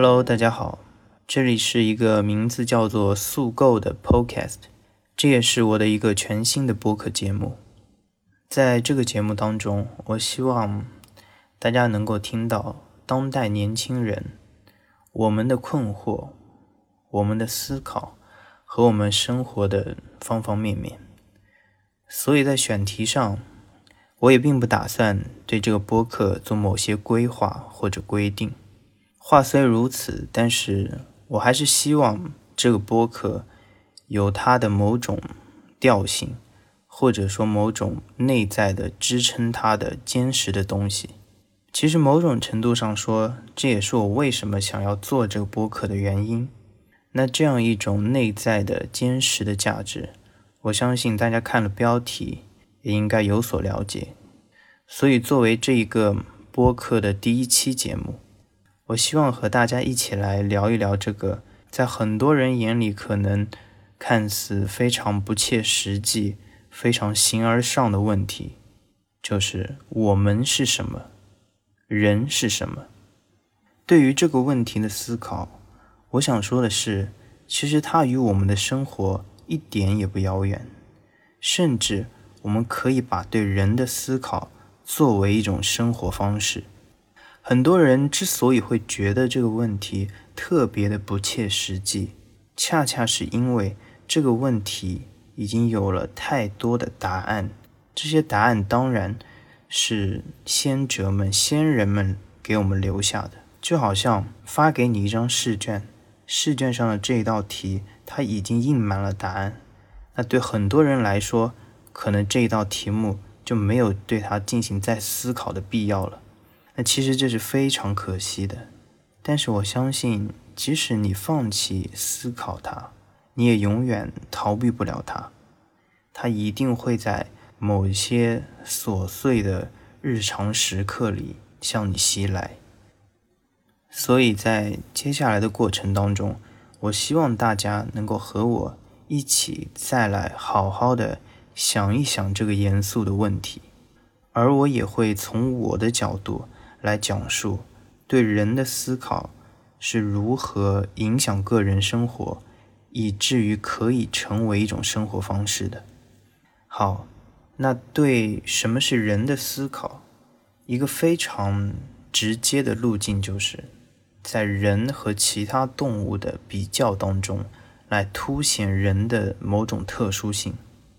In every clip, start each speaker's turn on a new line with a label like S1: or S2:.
S1: Hello，大家好，这里是一个名字叫做“速购”的 Podcast，这也是我的一个全新的播客节目。在这个节目当中，我希望大家能够听到当代年轻人我们的困惑、我们的思考和我们生活的方方面面。所以在选题上，我也并不打算对这个播客做某些规划或者规定。话虽如此，但是我还是希望这个播客有它的某种调性，或者说某种内在的支撑它的坚实的东西。其实某种程度上说，这也是我为什么想要做这个播客的原因。那这样一种内在的坚实的价值，我相信大家看了标题也应该有所了解。所以作为这一个播客的第一期节目。我希望和大家一起来聊一聊这个，在很多人眼里可能看似非常不切实际、非常形而上的问题，就是我们是什么，人是什么。对于这个问题的思考，我想说的是，其实它与我们的生活一点也不遥远，甚至我们可以把对人的思考作为一种生活方式。很多人之所以会觉得这个问题特别的不切实际，恰恰是因为这个问题已经有了太多的答案。这些答案当然是先哲们、先人们给我们留下的。就好像发给你一张试卷，试卷上的这一道题，它已经印满了答案。那对很多人来说，可能这一道题目就没有对它进行再思考的必要了。那其实这是非常可惜的，但是我相信，即使你放弃思考它，你也永远逃避不了它，它一定会在某些琐碎的日常时刻里向你袭来。所以在接下来的过程当中，我希望大家能够和我一起再来好好的想一想这个严肃的问题，而我也会从我的角度。来讲述对人的思考是如何影响个人生活，以至于可以成为一种生活方式的。好，那对什么是人的思考，一个非常直接的路径，就是在人和其他动物的比较当中，来凸显人的某种特殊性。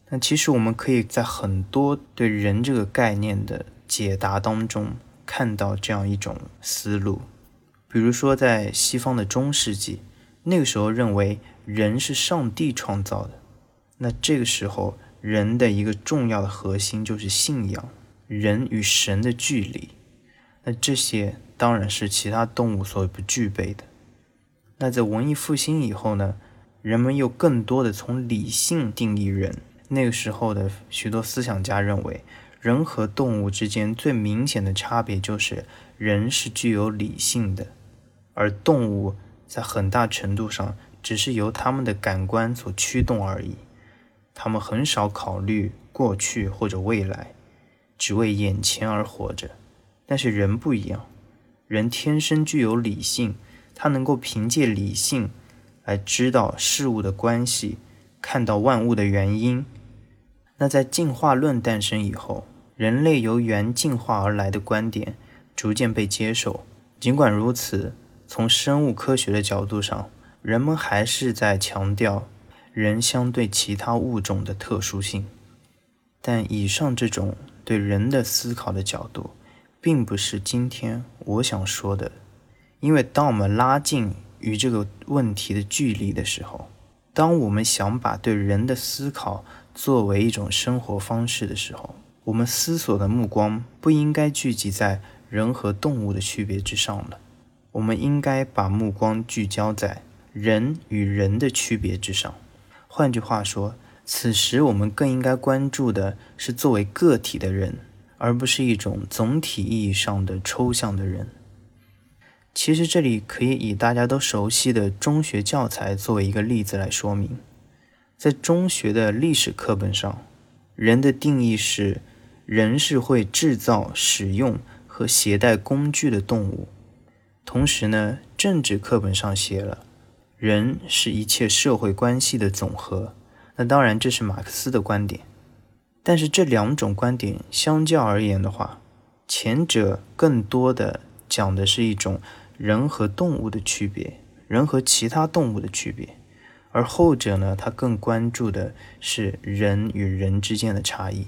S1: 那其实我们可以在很多对人这个概念的解答当中。看到这样一种思路，比如说在西方的中世纪，那个时候认为人是上帝创造的，那这个时候人的一个重要的核心就是信仰，人与神的距离，那这些当然是其他动物所不具备的。那在文艺复兴以后呢，人们又更多的从理性定义人，那个时候的许多思想家认为。人和动物之间最明显的差别就是，人是具有理性的，而动物在很大程度上只是由他们的感官所驱动而已。他们很少考虑过去或者未来，只为眼前而活着。但是人不一样，人天生具有理性，他能够凭借理性来知道事物的关系，看到万物的原因。那在进化论诞生以后，人类由猿进化而来的观点逐渐被接受。尽管如此，从生物科学的角度上，人们还是在强调人相对其他物种的特殊性。但以上这种对人的思考的角度，并不是今天我想说的。因为当我们拉近与这个问题的距离的时候，当我们想把对人的思考，作为一种生活方式的时候，我们思索的目光不应该聚集在人和动物的区别之上了。我们应该把目光聚焦在人与人的区别之上。换句话说，此时我们更应该关注的是作为个体的人，而不是一种总体意义上的抽象的人。其实，这里可以以大家都熟悉的中学教材作为一个例子来说明。在中学的历史课本上，人的定义是：人是会制造、使用和携带工具的动物。同时呢，政治课本上写了，人是一切社会关系的总和。那当然，这是马克思的观点。但是这两种观点相较而言的话，前者更多的讲的是一种人和动物的区别，人和其他动物的区别，而后者呢，他更关注的是人与人之间的差异。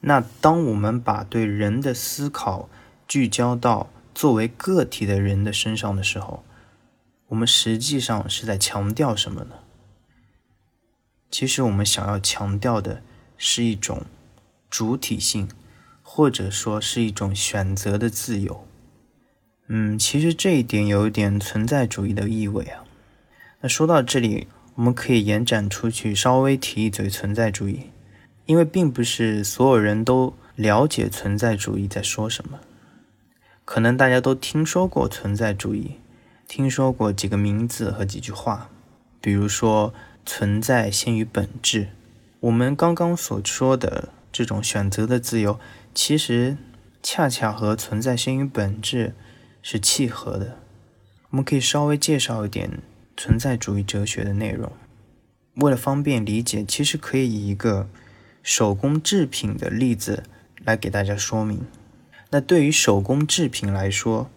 S1: 那当我们把对人的思考聚焦到作为个体的人的身上的时候，我们实际上是在强调什么呢？其实我们想要强调的是一种主体性，或者说是一种选择的自由。嗯，其实这一点有一点存在主义的意味啊。那说到这里，我们可以延展出去，稍微提一嘴存在主义。因为并不是所有人都了解存在主义在说什么，可能大家都听说过存在主义，听说过几个名字和几句话，比如说“存在先于本质”。我们刚刚所说的这种选择的自由，其实恰恰和“存在先于本质”是契合的。我们可以稍微介绍一点存在主义哲学的内容，为了方便理解，其实可以以一个。手工制品的例子来给大家说明。那对于手工制品来说，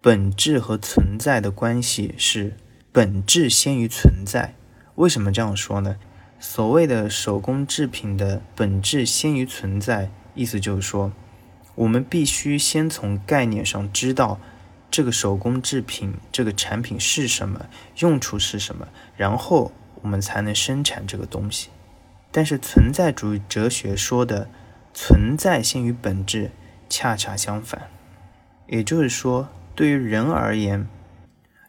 S1: 本质和存在的关系是本质先于存在。为什么这样说呢？所谓的手工制品的本质先于存在，意思就是说，我们必须先从概念上知道这个手工制品这个产品是什么，用处是什么，然后我们才能生产这个东西。但是存在主义哲学说的存在先于本质，恰恰相反。也就是说，对于人而言，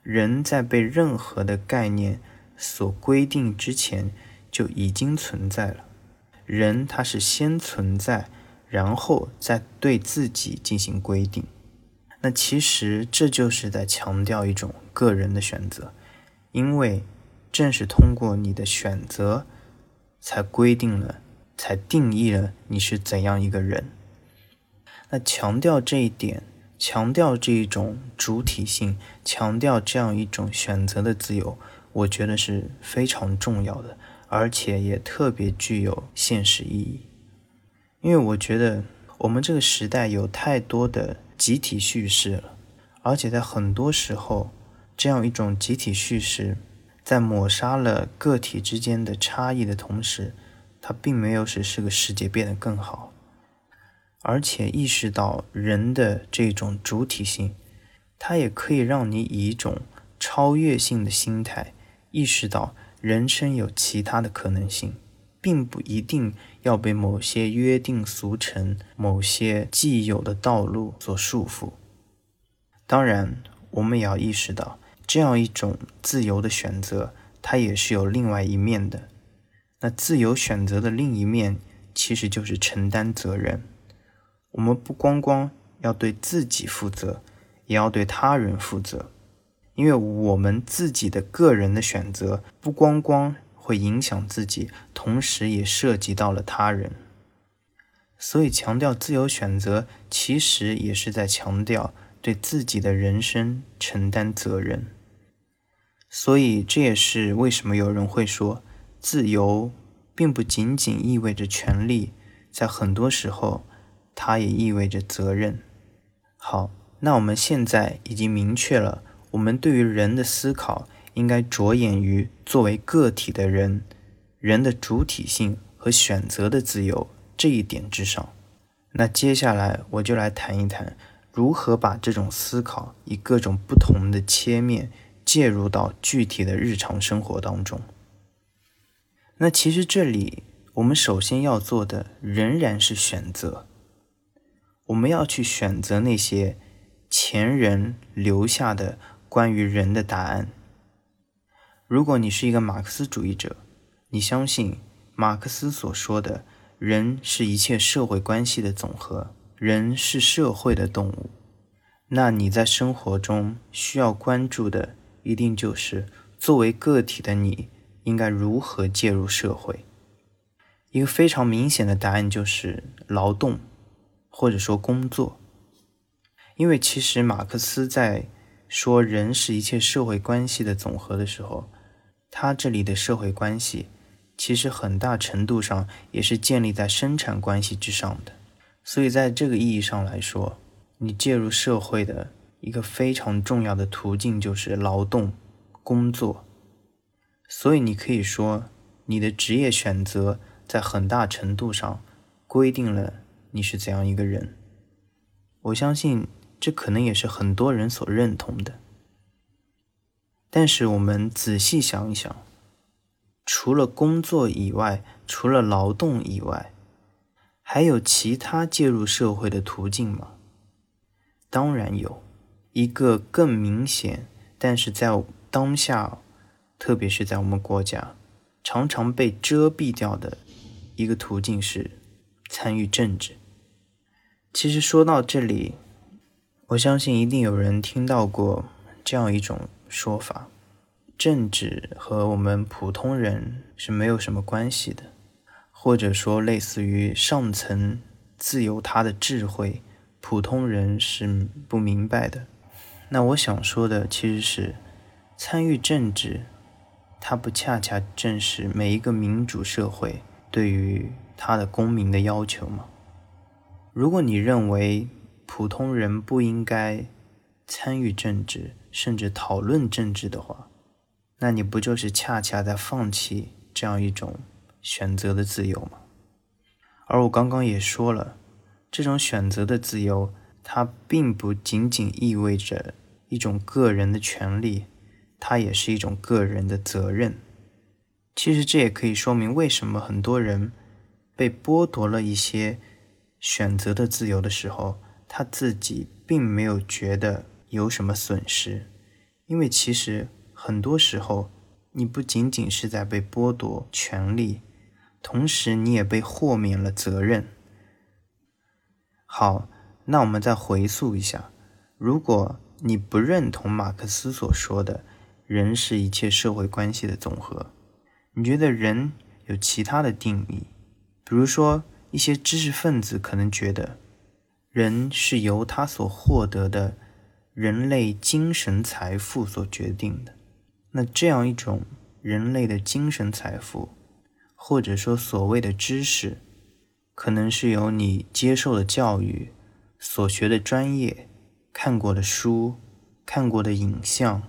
S1: 人在被任何的概念所规定之前就已经存在了。人他是先存在，然后再对自己进行规定。那其实这就是在强调一种个人的选择，因为正是通过你的选择。才规定了，才定义了你是怎样一个人。那强调这一点，强调这一种主体性，强调这样一种选择的自由，我觉得是非常重要的，而且也特别具有现实意义。因为我觉得我们这个时代有太多的集体叙事了，而且在很多时候，这样一种集体叙事。在抹杀了个体之间的差异的同时，它并没有使这个世界变得更好，而且意识到人的这种主体性，它也可以让你以一种超越性的心态，意识到人生有其他的可能性，并不一定要被某些约定俗成、某些既有的道路所束缚。当然，我们也要意识到。这样一种自由的选择，它也是有另外一面的。那自由选择的另一面，其实就是承担责任。我们不光光要对自己负责，也要对他人负责。因为我们自己的个人的选择，不光光会影响自己，同时也涉及到了他人。所以，强调自由选择，其实也是在强调对自己的人生承担责任。所以，这也是为什么有人会说，自由并不仅仅意味着权利，在很多时候，它也意味着责任。好，那我们现在已经明确了，我们对于人的思考应该着眼于作为个体的人，人的主体性和选择的自由这一点之上。那接下来我就来谈一谈，如何把这种思考以各种不同的切面。介入到具体的日常生活当中。那其实这里我们首先要做的仍然是选择。我们要去选择那些前人留下的关于人的答案。如果你是一个马克思主义者，你相信马克思所说的“人是一切社会关系的总和”，人是社会的动物，那你在生活中需要关注的。一定就是作为个体的你，应该如何介入社会？一个非常明显的答案就是劳动，或者说工作。因为其实马克思在说人是一切社会关系的总和的时候，他这里的社会关系，其实很大程度上也是建立在生产关系之上的。所以在这个意义上来说，你介入社会的一个非常重要的途径就是劳动、工作。所以你可以说，你的职业选择在很大程度上规定了你是怎样一个人。我相信这可能也是很多人所认同的。但是我们仔细想一想，除了工作以外，除了劳动以外，还有其他介入社会的途径吗？当然有，一个更明显，但是在当下。特别是在我们国家，常常被遮蔽掉的一个途径是参与政治。其实说到这里，我相信一定有人听到过这样一种说法：政治和我们普通人是没有什么关系的，或者说类似于上层自有他的智慧，普通人是不明白的。那我想说的其实是参与政治。它不恰恰正是每一个民主社会对于他的公民的要求吗？如果你认为普通人不应该参与政治，甚至讨论政治的话，那你不就是恰恰在放弃这样一种选择的自由吗？而我刚刚也说了，这种选择的自由，它并不仅仅意味着一种个人的权利。它也是一种个人的责任。其实这也可以说明为什么很多人被剥夺了一些选择的自由的时候，他自己并没有觉得有什么损失。因为其实很多时候，你不仅仅是在被剥夺权利，同时你也被豁免了责任。好，那我们再回溯一下，如果你不认同马克思所说的，人是一切社会关系的总和。你觉得人有其他的定义？比如说，一些知识分子可能觉得，人是由他所获得的人类精神财富所决定的。那这样一种人类的精神财富，或者说所谓的知识，可能是由你接受的教育、所学的专业、看过的书、看过的影像。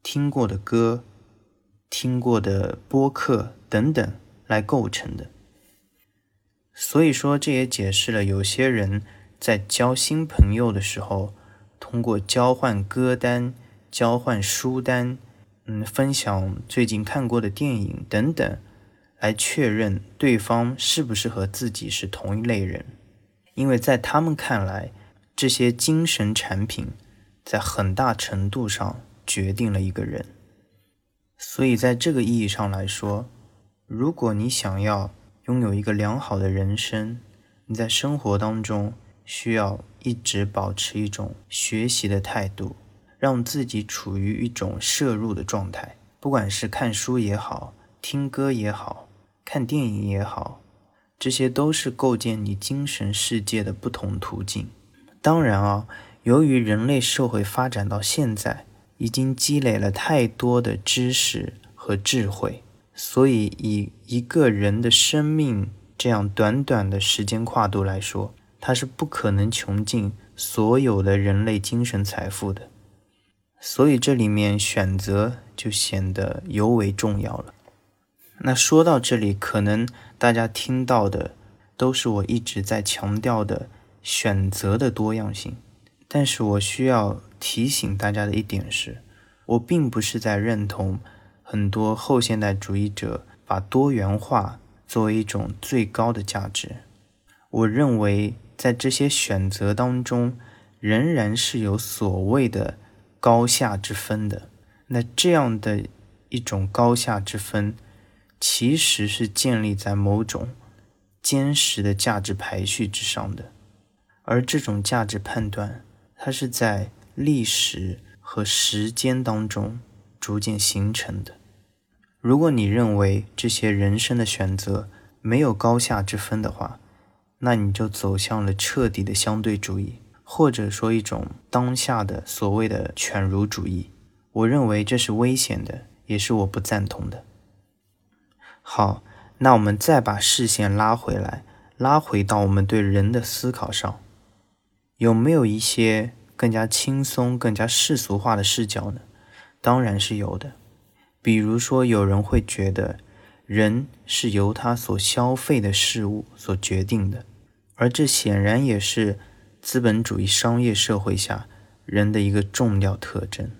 S1: 听过的歌、听过的播客等等来构成的。所以说，这也解释了有些人在交新朋友的时候，通过交换歌单、交换书单、嗯，分享最近看过的电影等等，来确认对方是不是和自己是同一类人。因为在他们看来，这些精神产品在很大程度上。决定了一个人，所以在这个意义上来说，如果你想要拥有一个良好的人生，你在生活当中需要一直保持一种学习的态度，让自己处于一种摄入的状态。不管是看书也好，听歌也好，看电影也好，这些都是构建你精神世界的不同途径。当然啊，由于人类社会发展到现在。已经积累了太多的知识和智慧，所以以一个人的生命这样短短的时间跨度来说，它是不可能穷尽所有的人类精神财富的。所以这里面选择就显得尤为重要了。那说到这里，可能大家听到的都是我一直在强调的选择的多样性，但是我需要。提醒大家的一点是，我并不是在认同很多后现代主义者把多元化作为一种最高的价值。我认为在这些选择当中，仍然是有所谓的高下之分的。那这样的一种高下之分，其实是建立在某种坚实的价值排序之上的。而这种价值判断，它是在。历史和时间当中逐渐形成的。如果你认为这些人生的选择没有高下之分的话，那你就走向了彻底的相对主义，或者说一种当下的所谓的犬儒主义。我认为这是危险的，也是我不赞同的。好，那我们再把视线拉回来，拉回到我们对人的思考上，有没有一些更加轻松、更加世俗化的视角呢？当然是有的。比如说，有人会觉得人是由他所消费的事物所决定的，而这显然也是资本主义商业社会下人的一个重要特征。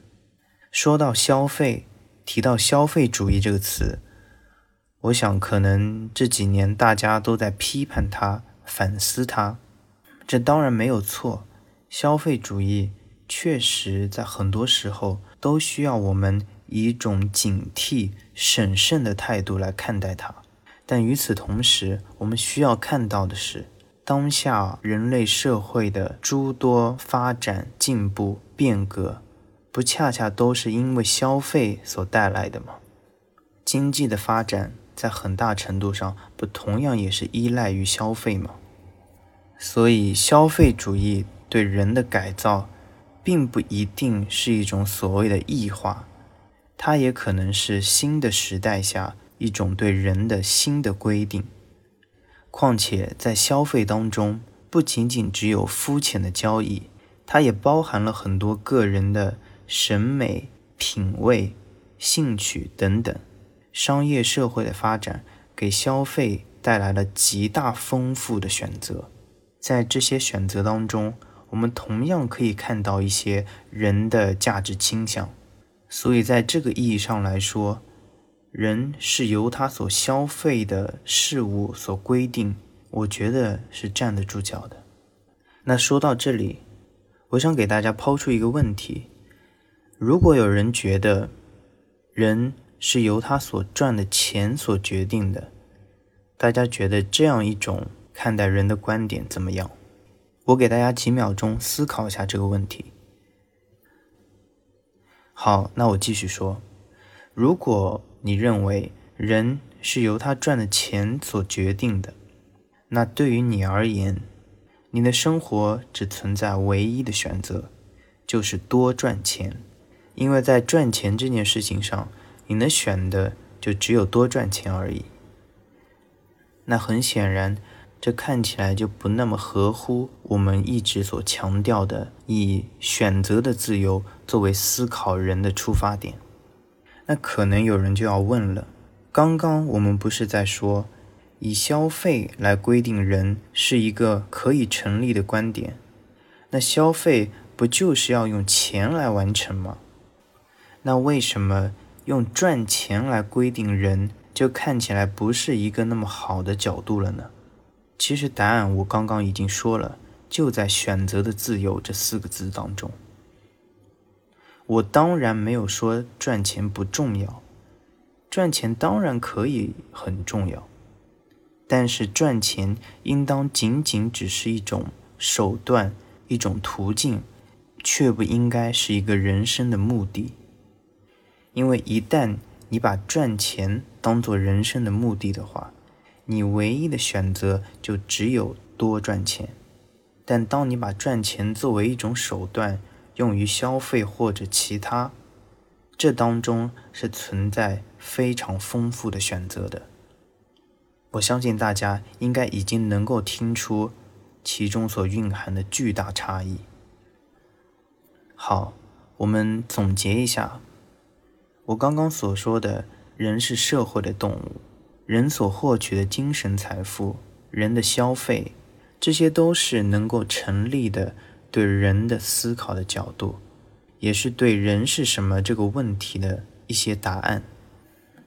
S1: 说到消费，提到消费主义这个词，我想可能这几年大家都在批判它、反思它。这当然没有错，消费主义确实在很多时候都需要我们以一种警惕、审慎的态度来看待它。但与此同时，我们需要看到的是，当下人类社会的诸多发展、进步、变革。不恰恰都是因为消费所带来的吗？经济的发展在很大程度上不同样也是依赖于消费吗？所以，消费主义对人的改造，并不一定是一种所谓的异化，它也可能是新的时代下一种对人的新的规定。况且，在消费当中，不仅仅只有肤浅的交易，它也包含了很多个人的。审美、品味、兴趣等等，商业社会的发展给消费带来了极大丰富的选择。在这些选择当中，我们同样可以看到一些人的价值倾向。所以，在这个意义上来说，人是由他所消费的事物所规定，我觉得是站得住脚的。那说到这里，我想给大家抛出一个问题。如果有人觉得人是由他所赚的钱所决定的，大家觉得这样一种看待人的观点怎么样？我给大家几秒钟思考一下这个问题。好，那我继续说：如果你认为人是由他赚的钱所决定的，那对于你而言，你的生活只存在唯一的选择，就是多赚钱。因为在赚钱这件事情上，你能选的就只有多赚钱而已。那很显然，这看起来就不那么合乎我们一直所强调的以选择的自由作为思考人的出发点。那可能有人就要问了：刚刚我们不是在说以消费来规定人是一个可以成立的观点？那消费不就是要用钱来完成吗？那为什么用赚钱来规定人，就看起来不是一个那么好的角度了呢？其实答案我刚刚已经说了，就在“选择的自由”这四个字当中。我当然没有说赚钱不重要，赚钱当然可以很重要，但是赚钱应当仅仅只是一种手段、一种途径，却不应该是一个人生的目的。因为一旦你把赚钱当做人生的目的的话，你唯一的选择就只有多赚钱。但当你把赚钱作为一种手段用于消费或者其他，这当中是存在非常丰富的选择的。我相信大家应该已经能够听出其中所蕴含的巨大差异。好，我们总结一下。我刚刚所说的人是社会的动物，人所获取的精神财富，人的消费，这些都是能够成立的对人的思考的角度，也是对人是什么这个问题的一些答案。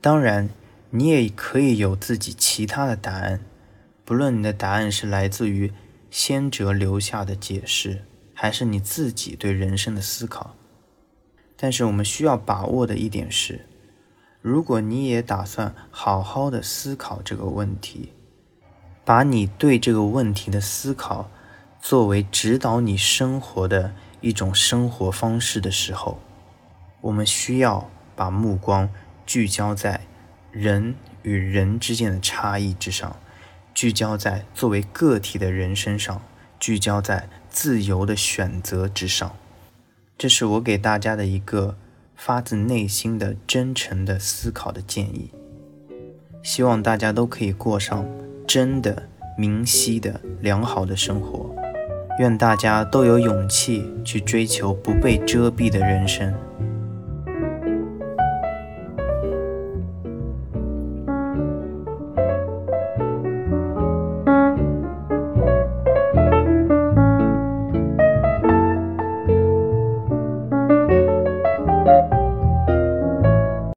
S1: 当然，你也可以有自己其他的答案，不论你的答案是来自于先哲留下的解释，还是你自己对人生的思考。但是我们需要把握的一点是，如果你也打算好好的思考这个问题，把你对这个问题的思考作为指导你生活的一种生活方式的时候，我们需要把目光聚焦在人与人之间的差异之上，聚焦在作为个体的人身上，聚焦在自由的选择之上。这是我给大家的一个发自内心的真诚的思考的建议。希望大家都可以过上真的明晰的良好的生活。愿大家都有勇气去追求不被遮蔽的人生。